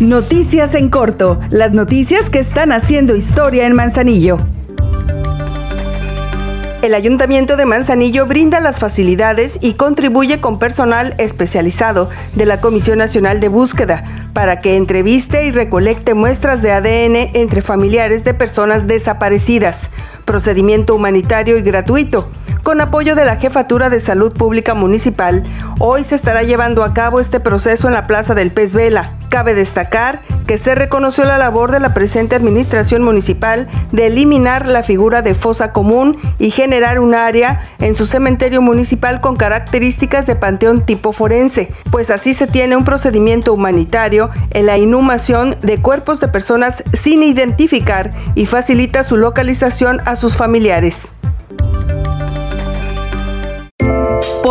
Noticias en corto, las noticias que están haciendo historia en Manzanillo. El Ayuntamiento de Manzanillo brinda las facilidades y contribuye con personal especializado de la Comisión Nacional de Búsqueda para que entreviste y recolecte muestras de ADN entre familiares de personas desaparecidas. Procedimiento humanitario y gratuito con apoyo de la Jefatura de Salud Pública Municipal, hoy se estará llevando a cabo este proceso en la Plaza del Pez Vela. Cabe destacar que se reconoció la labor de la presente administración municipal de eliminar la figura de fosa común y generar un área en su cementerio municipal con características de panteón tipo forense, pues así se tiene un procedimiento humanitario en la inhumación de cuerpos de personas sin identificar y facilita su localización a sus familiares.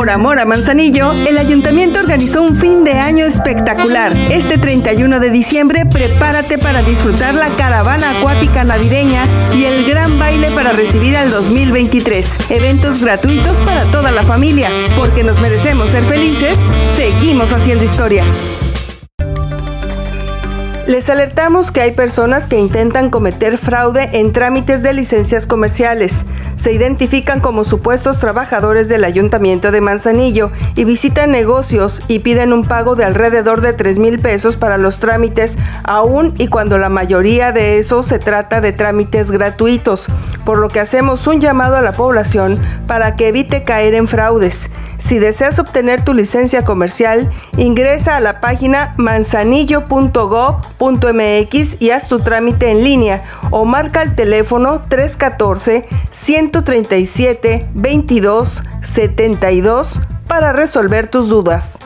Por amor a Manzanillo, el ayuntamiento organizó un fin de año espectacular. Este 31 de diciembre, prepárate para disfrutar la caravana acuática navideña y el gran baile para recibir al 2023. Eventos gratuitos para toda la familia. Porque nos merecemos ser felices, seguimos haciendo historia. Les alertamos que hay personas que intentan cometer fraude en trámites de licencias comerciales. Se identifican como supuestos trabajadores del Ayuntamiento de Manzanillo y visitan negocios y piden un pago de alrededor de 3 mil pesos para los trámites, aún y cuando la mayoría de esos se trata de trámites gratuitos, por lo que hacemos un llamado a la población para que evite caer en fraudes. Si deseas obtener tu licencia comercial, ingresa a la página manzanillo.gov.mx y haz tu trámite en línea o marca el teléfono 314 137 22 72 para resolver tus dudas.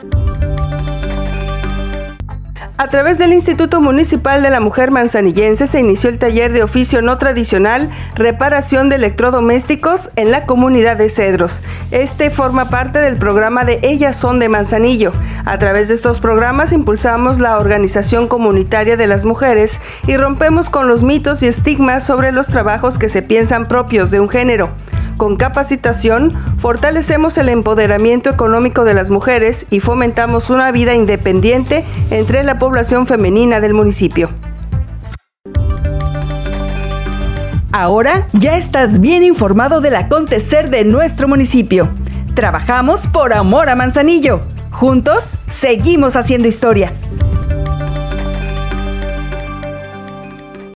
A través del Instituto Municipal de la Mujer Manzanillense se inició el taller de oficio no tradicional Reparación de electrodomésticos en la comunidad de Cedros. Este forma parte del programa de Ellas son de Manzanillo. A través de estos programas impulsamos la organización comunitaria de las mujeres y rompemos con los mitos y estigmas sobre los trabajos que se piensan propios de un género. Con capacitación, fortalecemos el empoderamiento económico de las mujeres y fomentamos una vida independiente entre la población femenina del municipio. Ahora ya estás bien informado del acontecer de nuestro municipio. Trabajamos por amor a Manzanillo. Juntos, seguimos haciendo historia.